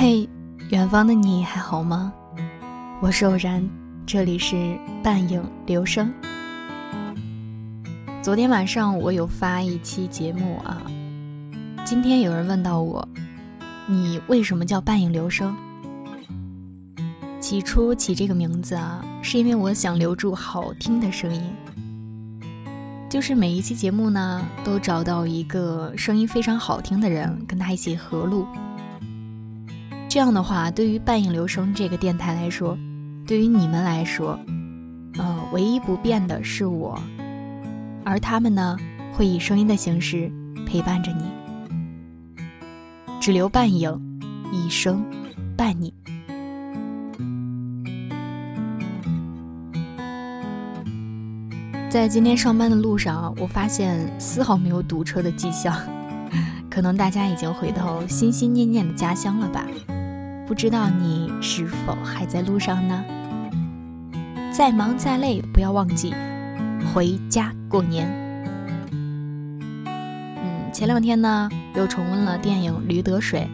嘿，远方的你还好吗？我是偶然，这里是半影流声。昨天晚上我有发一期节目啊，今天有人问到我，你为什么叫半影流声？起初起这个名字啊，是因为我想留住好听的声音，就是每一期节目呢，都找到一个声音非常好听的人，跟他一起合录。这样的话，对于半影留声这个电台来说，对于你们来说，呃，唯一不变的是我，而他们呢，会以声音的形式陪伴着你，只留半影，一生伴你。在今天上班的路上，我发现丝毫没有堵车的迹象，可能大家已经回到心心念念的家乡了吧。不知道你是否还在路上呢？再忙再累，不要忘记回家过年。嗯，前两天呢，又重温了电影《驴得水》。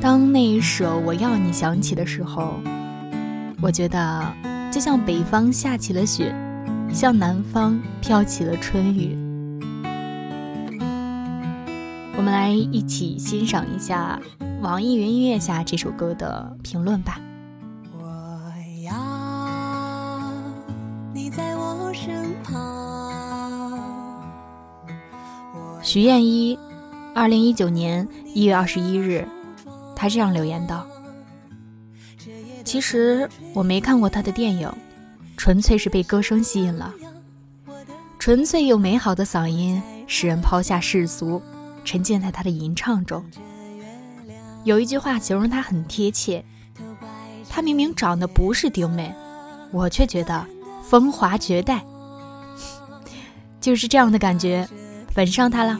当那一首《我要你》响起的时候，我觉得就像北方下起了雪，向南方飘起了春雨。我们来一起欣赏一下。网易云音乐下这首歌的评论吧。我要你在我身旁。徐燕一，二零一九年一月二十一日，他这样留言道：“其实我没看过他的电影，纯粹是被歌声吸引了。纯粹又美好的嗓音，使人抛下世俗，沉浸在他的吟唱中。”有一句话形容她很贴切，她明明长得不是丁美，我却觉得风华绝代，就是这样的感觉，粉上她了。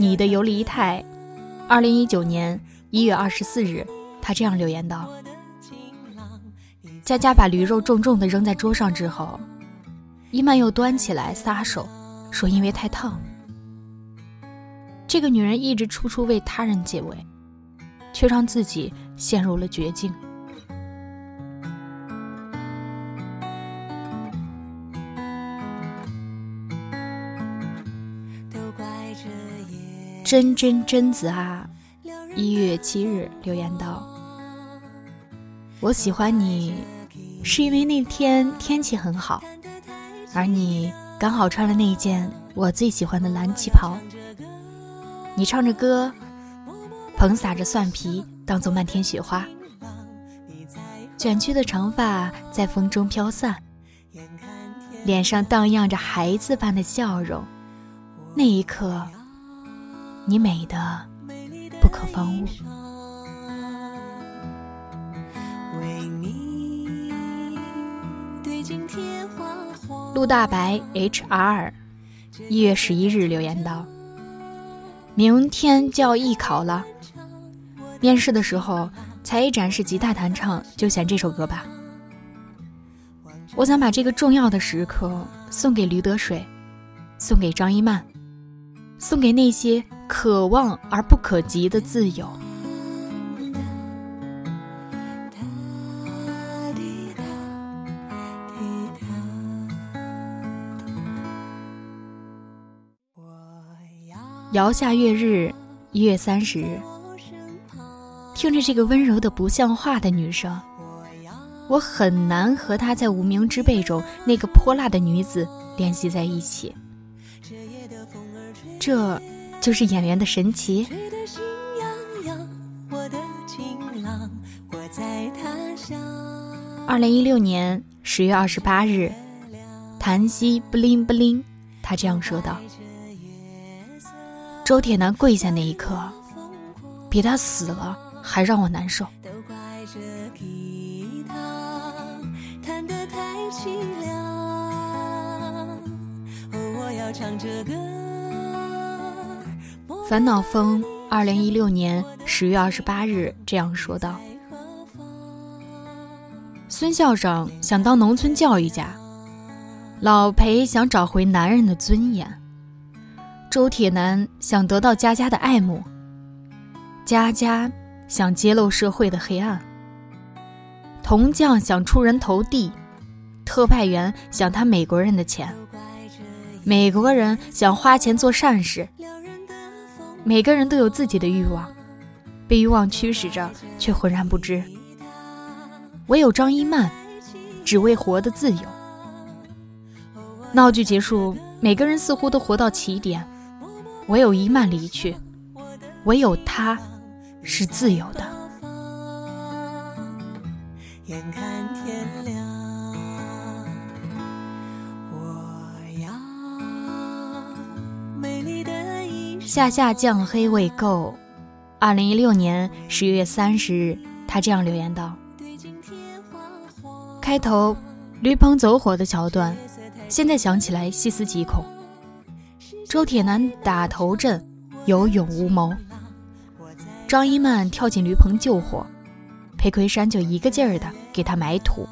你的游离态，二零一九年一月二十四日，他这样留言道：“佳佳把驴肉重重的扔在桌上之后，伊曼又端起来撒手。”说因为太烫，这个女人一直处处为他人解围，却让自己陷入了绝境。真真真子啊，一月七日留言道：“我喜欢你，是因为那天天气很好，而你。”刚好穿了那一件我最喜欢的蓝旗袍，你唱着歌，捧撒着蒜皮，当做漫天雪花，卷曲的长发在风中飘散，脸上荡漾着孩子般的笑容，那一刻，你美的不可方物。陆大白 HR，一月十一日留言道：“明天就要艺考了，面试的时候才艺展示吉他弹唱，就选这首歌吧。我想把这个重要的时刻送给驴得水，送给张一曼，送给那些可望而不可及的自由。”遥下月日，一月三十日，听着这个温柔的不像话的女声，我很难和她在无名之辈中那个泼辣的女子联系在一起。这就是演员的神奇。二零一六年十月二十八日，谭溪不灵不灵，他这样说道。周铁男跪下那一刻，比他死了还让我难受。烦恼风，二零一六年十月二十八日这样说道：“孙校长想当农村教育家，老裴想找回男人的尊严。”周铁男想得到佳佳的爱慕，佳佳想揭露社会的黑暗，铜匠想出人头地，特派员想他美国人的钱，美国人想花钱做善事。每个人都有自己的欲望，被欲望驱使着，却浑然不知。唯有张一曼，只为活得自由。闹剧结束，每个人似乎都活到起点，唯有一曼离去，唯有他，是自由的。眼看天亮，我要美丽的。下下降黑未够。二零一六年十月三十日，他这样留言道：“开头驴棚走火的桥段，现在想起来细思极恐。周铁男打头阵有勇无谋，张一曼跳进驴棚救火，裴魁山就一个劲儿的给他埋土。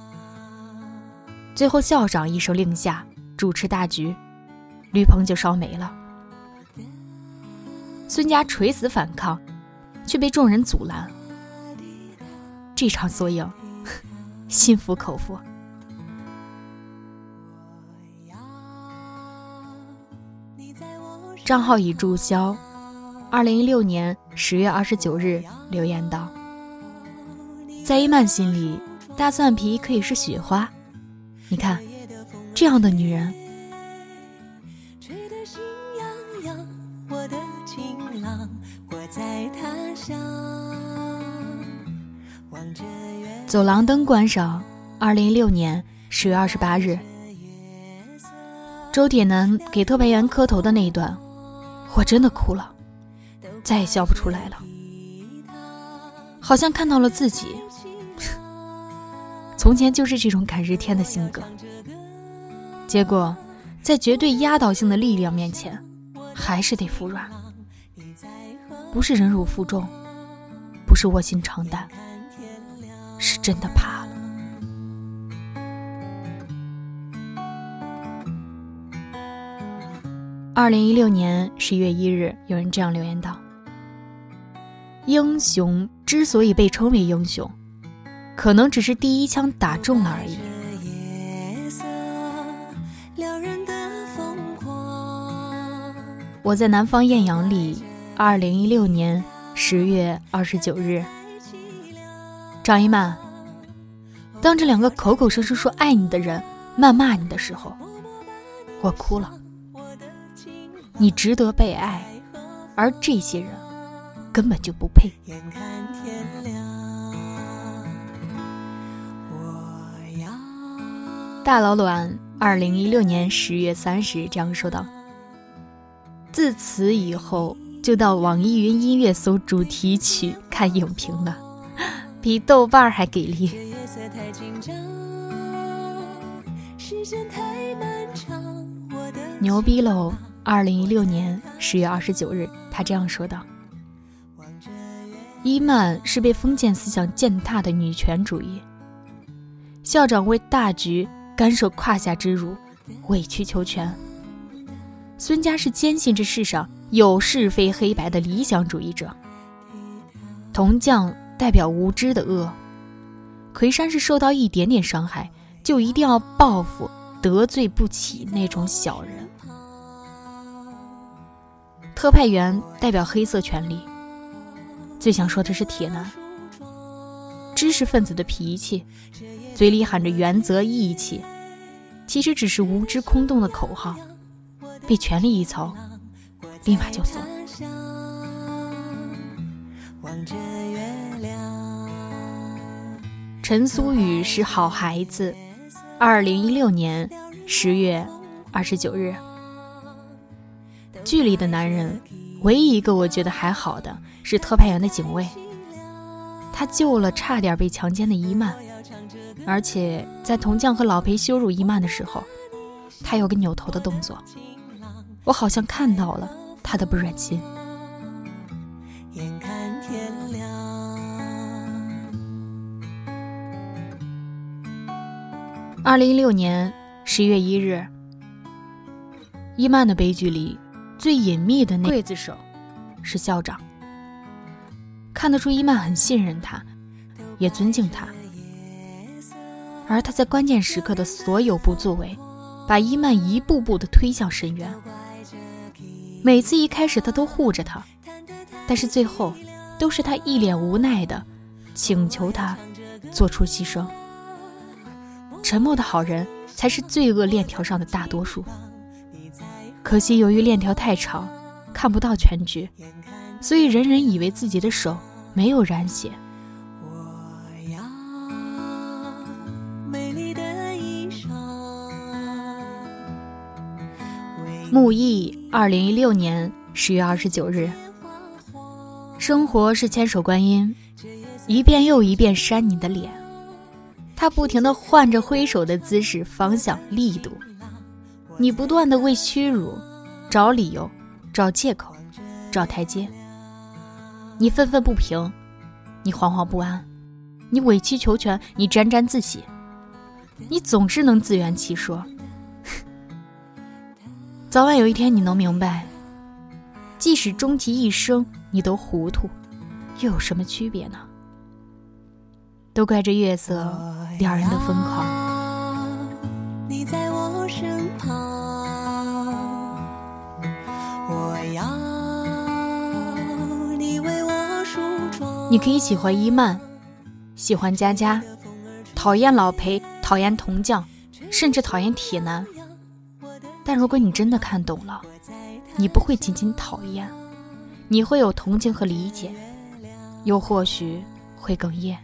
最后校长一声令下，主持大局，驴棚就烧没了。”孙家垂死反抗，却被众人阻拦。这场缩影，心服口服。账号已注销。二零一六年十月二十九日留言道：“在伊曼心里，大蒜皮可以是雪花。你看，这样的女人。”走廊灯关上。二零一六年十月二十八日，周铁男给特派员磕头的那一段，我真的哭了，再也笑不出来了，好像看到了自己。从前就是这种感日天的性格，结果在绝对压倒性的力量面前，还是得服软。不是忍辱负重，不是卧薪尝胆。是真的怕二零一六年十一月一日，有人这样留言道：“英雄之所以被称为英雄，可能只是第一枪打中了而已。”我在南方艳阳里，二零一六年十月二十九日。张一曼，当这两个口口声声说爱你的人谩骂你的时候，我哭了。你值得被爱，而这些人根本就不配。大老卵，二零一六年十月三十日这样说道：“自此以后，就到网易云音乐搜主题曲看影评了。”比豆瓣还给力！牛逼喽！二零一六年十月二十九日，他这样说道：“伊曼是被封建思想践踏的女权主义。校长为大局甘受胯下之辱，委曲求全。孙家是坚信这世上有是非黑白的理想主义者。铜匠。”代表无知的恶，魁山是受到一点点伤害就一定要报复，得罪不起那种小人。特派员代表黑色权力，最想说的是铁男。知识分子的脾气，嘴里喊着原则义气，其实只是无知空洞的口号，被权力一操，立马就怂。望着月亮。陈苏雨是好孩子。二零一六年十月二十九日，剧里的男人，唯一一个我觉得还好的是特派员的警卫，他救了差点被强奸的伊曼，而且在铜匠和老裴羞辱伊曼的时候，他有个扭头的动作，我好像看到了他的不忍心。二零一六年十一月一日，伊曼的悲剧里，最隐秘的那刽子手是校长，看得出伊曼很信任他，也尊敬他。而他在关键时刻的所有不作为，把伊曼一步步的推向深渊。每次一开始他都护着他，但是最后都是他一脸无奈的请求他做出牺牲。沉默的好人才是罪恶链条上的大多数。可惜由于链条太长，看不到全局，所以人人以为自己的手没有染血。木易，二零一六年十月二十九日。生活是千手观音，一遍又一遍扇你的脸。他不停的换着挥手的姿势、方向、力度。你不断地为屈辱找理由、找借口、找台阶。你愤愤不平，你惶惶不安，你委曲求全，你沾沾自喜。你总是能自圆其说。早晚有一天，你能明白，即使终其一生你都糊涂，又有什么区别呢？都怪这月色撩人的疯狂。身旁，我要你为我梳妆。你可以喜欢伊曼，喜欢佳佳，讨厌老裴，讨厌铜匠，甚至讨厌铁男。但如果你真的看懂了，你不会仅仅讨厌，你会有同情和理解，又或许会哽咽，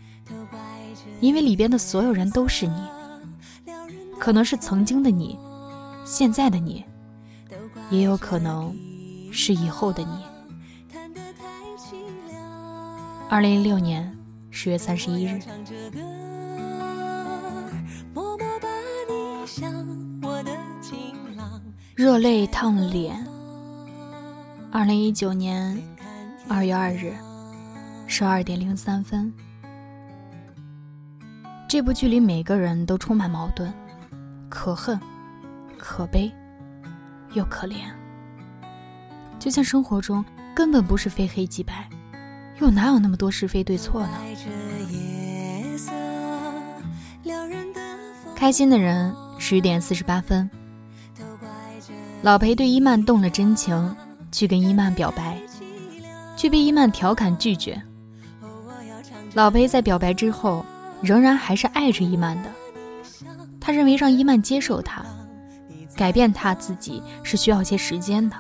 因为里边的所有人都是你，可能是曾经的你，现在的你，也有可能是以后的你。二零一六年十月三十一日。热泪烫了脸。二零一九年二月二日十二点零三分，这部剧里每个人都充满矛盾，可恨、可悲，又可怜。就像生活中根本不是非黑即白，又哪有那么多是非对错呢？开心的人十点四十八分。老裴对伊曼动了真情，去跟伊曼表白，却被伊曼调侃拒绝。老裴在表白之后，仍然还是爱着伊曼的。认为让伊曼接受他，改变他自己是需要些时间的。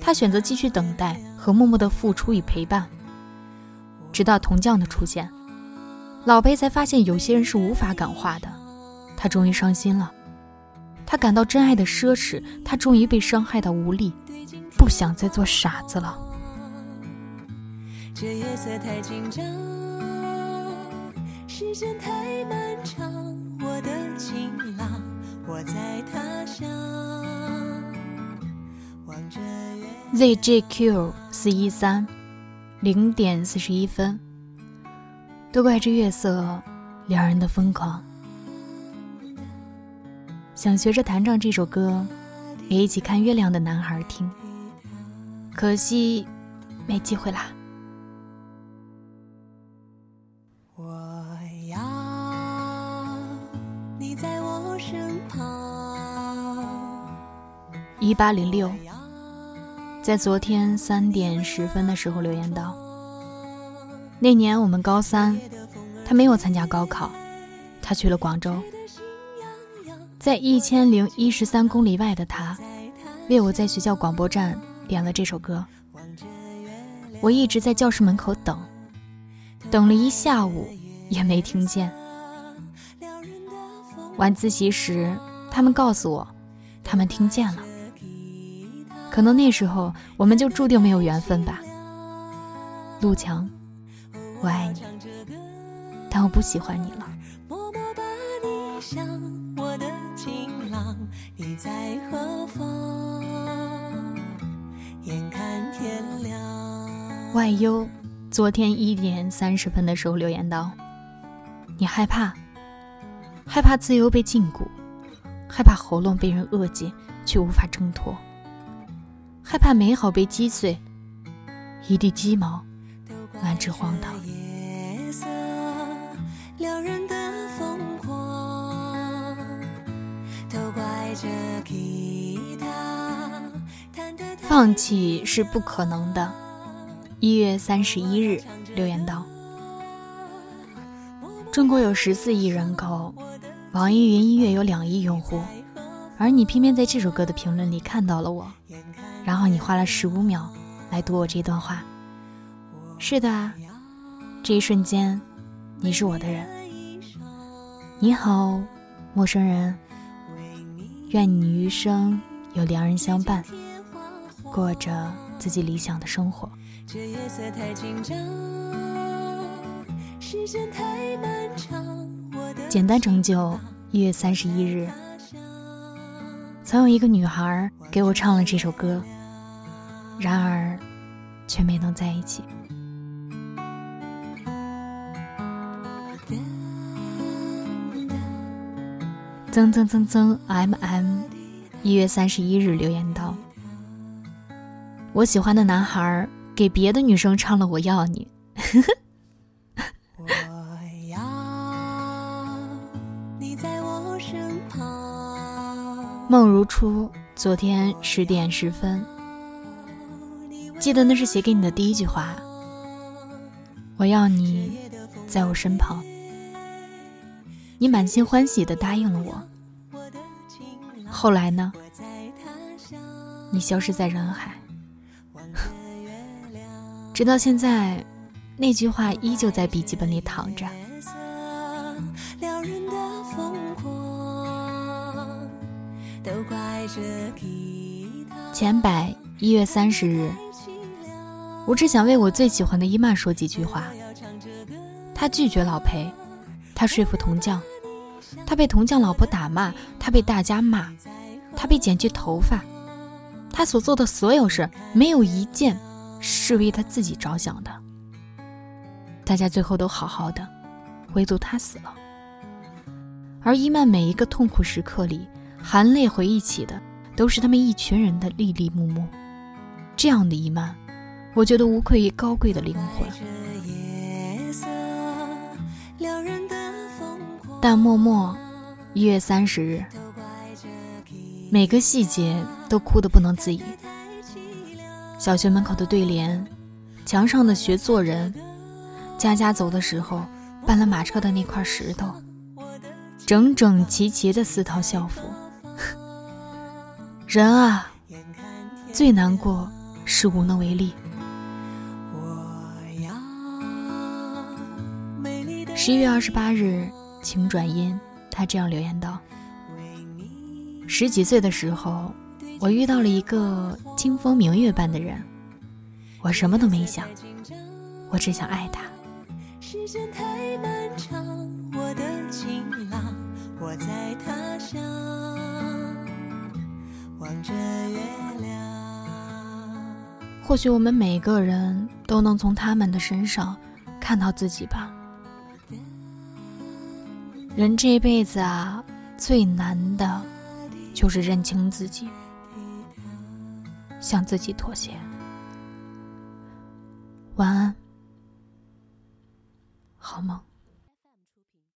他选择继续等待和默默的付出与陪伴，直到铜匠的出现，老裴才发现有些人是无法感化的。他终于伤心了。他感到真爱的奢侈，他终于被伤害到无力，不想再做傻子了。这夜色太紧张，时间太漫长，的情郎，我在他乡。ZJQ 四一三零点四十一分，都怪这月色撩人的疯狂。想学着弹唱这首歌，给一起看月亮的男孩听，可惜没机会啦。一八零六，在昨天三点十分的时候留言道：那年我们高三，他没有参加高考，他去了广州。在一千零一十三公里外的他，为我在学校广播站点了这首歌。我一直在教室门口等，等了一下午也没听见。晚自习时，他们告诉我，他们听见了。可能那时候我们就注定没有缘分吧。陆强，我爱你，但我不喜欢你了。你在何方？眼看天亮。外忧，昨天一点三十分的时候留言道：“你害怕，害怕自由被禁锢，害怕喉咙被人扼紧却无法挣脱，害怕美好被击碎，一地鸡毛，满纸荒唐。放弃是不可能的。一月三十一日留言道：“中国有十四亿人口，网易云音乐有两亿用户，而你偏偏在这首歌的评论里看到了我，然后你花了十五秒来读我这段话。是的啊，这一瞬间，你是我的人。你好，陌生人。愿你余生有良人相伴。”过着自己理想的生活。简单成就一月三十一日，曾有一个女孩给我唱了这首歌，然而却没能在一起。曾曾曾曾 M M，一月三十一日留言道。我喜欢的男孩给别的女生唱了《我要你》。我要梦如初，昨天十点十分，记得那是写给你的第一句话。我要你在我身旁，你满心欢喜的答应了我。后来呢？你消失在人海。直到现在，那句话依旧在笔记本里躺着。前百一月三十日，我只想为我最喜欢的伊曼说几句话。他拒绝老裴，他说服铜匠，他被铜匠老婆打骂，他被大家骂，他被剪去头发，他所做的所有事，没有一件。是为他自己着想的。大家最后都好好的，唯独他死了。而伊曼每一个痛苦时刻里，含泪回忆起的，都是他们一群人的历历暮暮。这样的伊曼，我觉得无愧于高贵的灵魂。但默默，一月三十日，每个细节都哭得不能自已。小学门口的对联，墙上的学做人，佳佳走的时候搬了马车的那块石头，整整齐齐的四套校服。人啊，最难过是无能为力。十一月二十八日，晴转阴，他这样留言道：十几岁的时候。我遇到了一个清风明月般的人，我什么都没想，我只想爱他。或许我们每个人都能从他们的身上看到自己吧。人这辈子啊，最难的就是认清自己。向自己妥协。晚安，好梦。